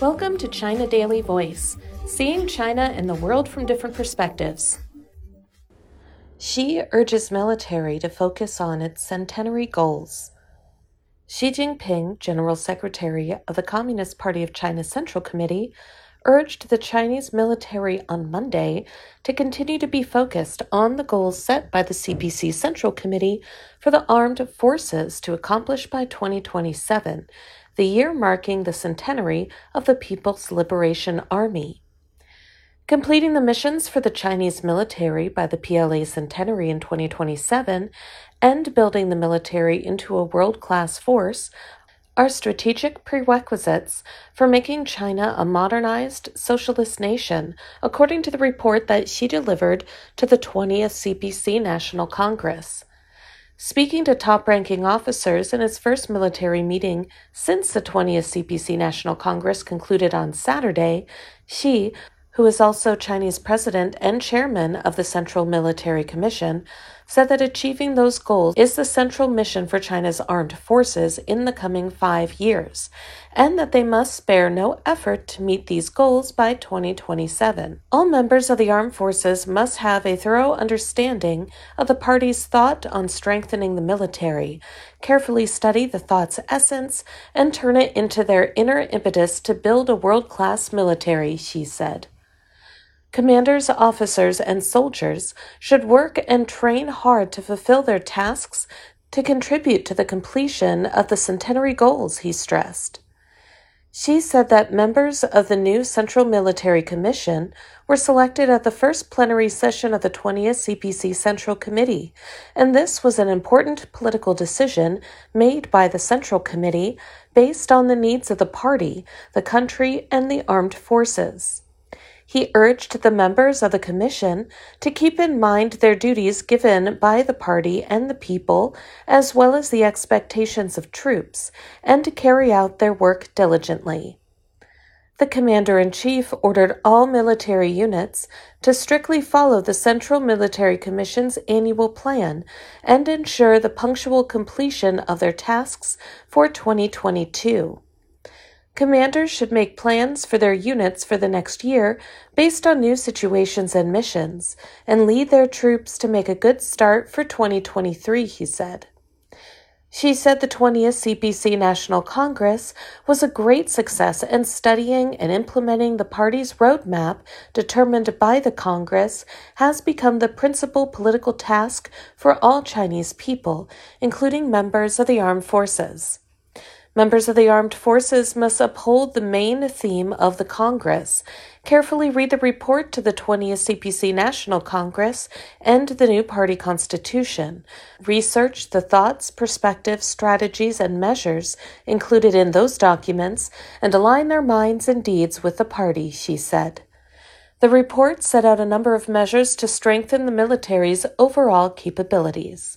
Welcome to China Daily Voice, seeing China and the world from different perspectives. Xi urges military to focus on its centenary goals. Xi Jinping, General Secretary of the Communist Party of China Central Committee, urged the Chinese military on Monday to continue to be focused on the goals set by the CPC Central Committee for the armed forces to accomplish by 2027 the year marking the centenary of the People's Liberation Army. Completing the missions for the Chinese military by the PLA centenary in 2027 and building the military into a world class force are strategic prerequisites for making China a modernized socialist nation, according to the report that Xi delivered to the 20th CPC National Congress. Speaking to top ranking officers in his first military meeting since the 20th CPC National Congress concluded on Saturday, Xi, who is also Chinese president and chairman of the Central Military Commission, said that achieving those goals is the central mission for China's armed forces in the coming five years, and that they must spare no effort to meet these goals by 2027. All members of the armed forces must have a thorough understanding of the party's thought on strengthening the military, carefully study the thought's essence, and turn it into their inner impetus to build a world class military, Xi said. Commanders, officers, and soldiers should work and train hard to fulfill their tasks to contribute to the completion of the centenary goals, he stressed. Xi said that members of the new Central Military Commission were selected at the first plenary session of the 20th CPC Central Committee, and this was an important political decision made by the Central Committee based on the needs of the party, the country, and the armed forces. He urged the members of the Commission to keep in mind their duties given by the party and the people, as well as the expectations of troops, and to carry out their work diligently. The Commander in Chief ordered all military units to strictly follow the Central Military Commission's annual plan and ensure the punctual completion of their tasks for 2022. Commanders should make plans for their units for the next year based on new situations and missions, and lead their troops to make a good start for 2023, he said. Xi said the 20th CPC National Congress was a great success in studying and implementing the party's roadmap determined by the Congress has become the principal political task for all Chinese people, including members of the armed forces. Members of the armed forces must uphold the main theme of the Congress, carefully read the report to the 20th CPC National Congress and the new party constitution, research the thoughts, perspectives, strategies, and measures included in those documents, and align their minds and deeds with the party, Xi said. The report set out a number of measures to strengthen the military's overall capabilities.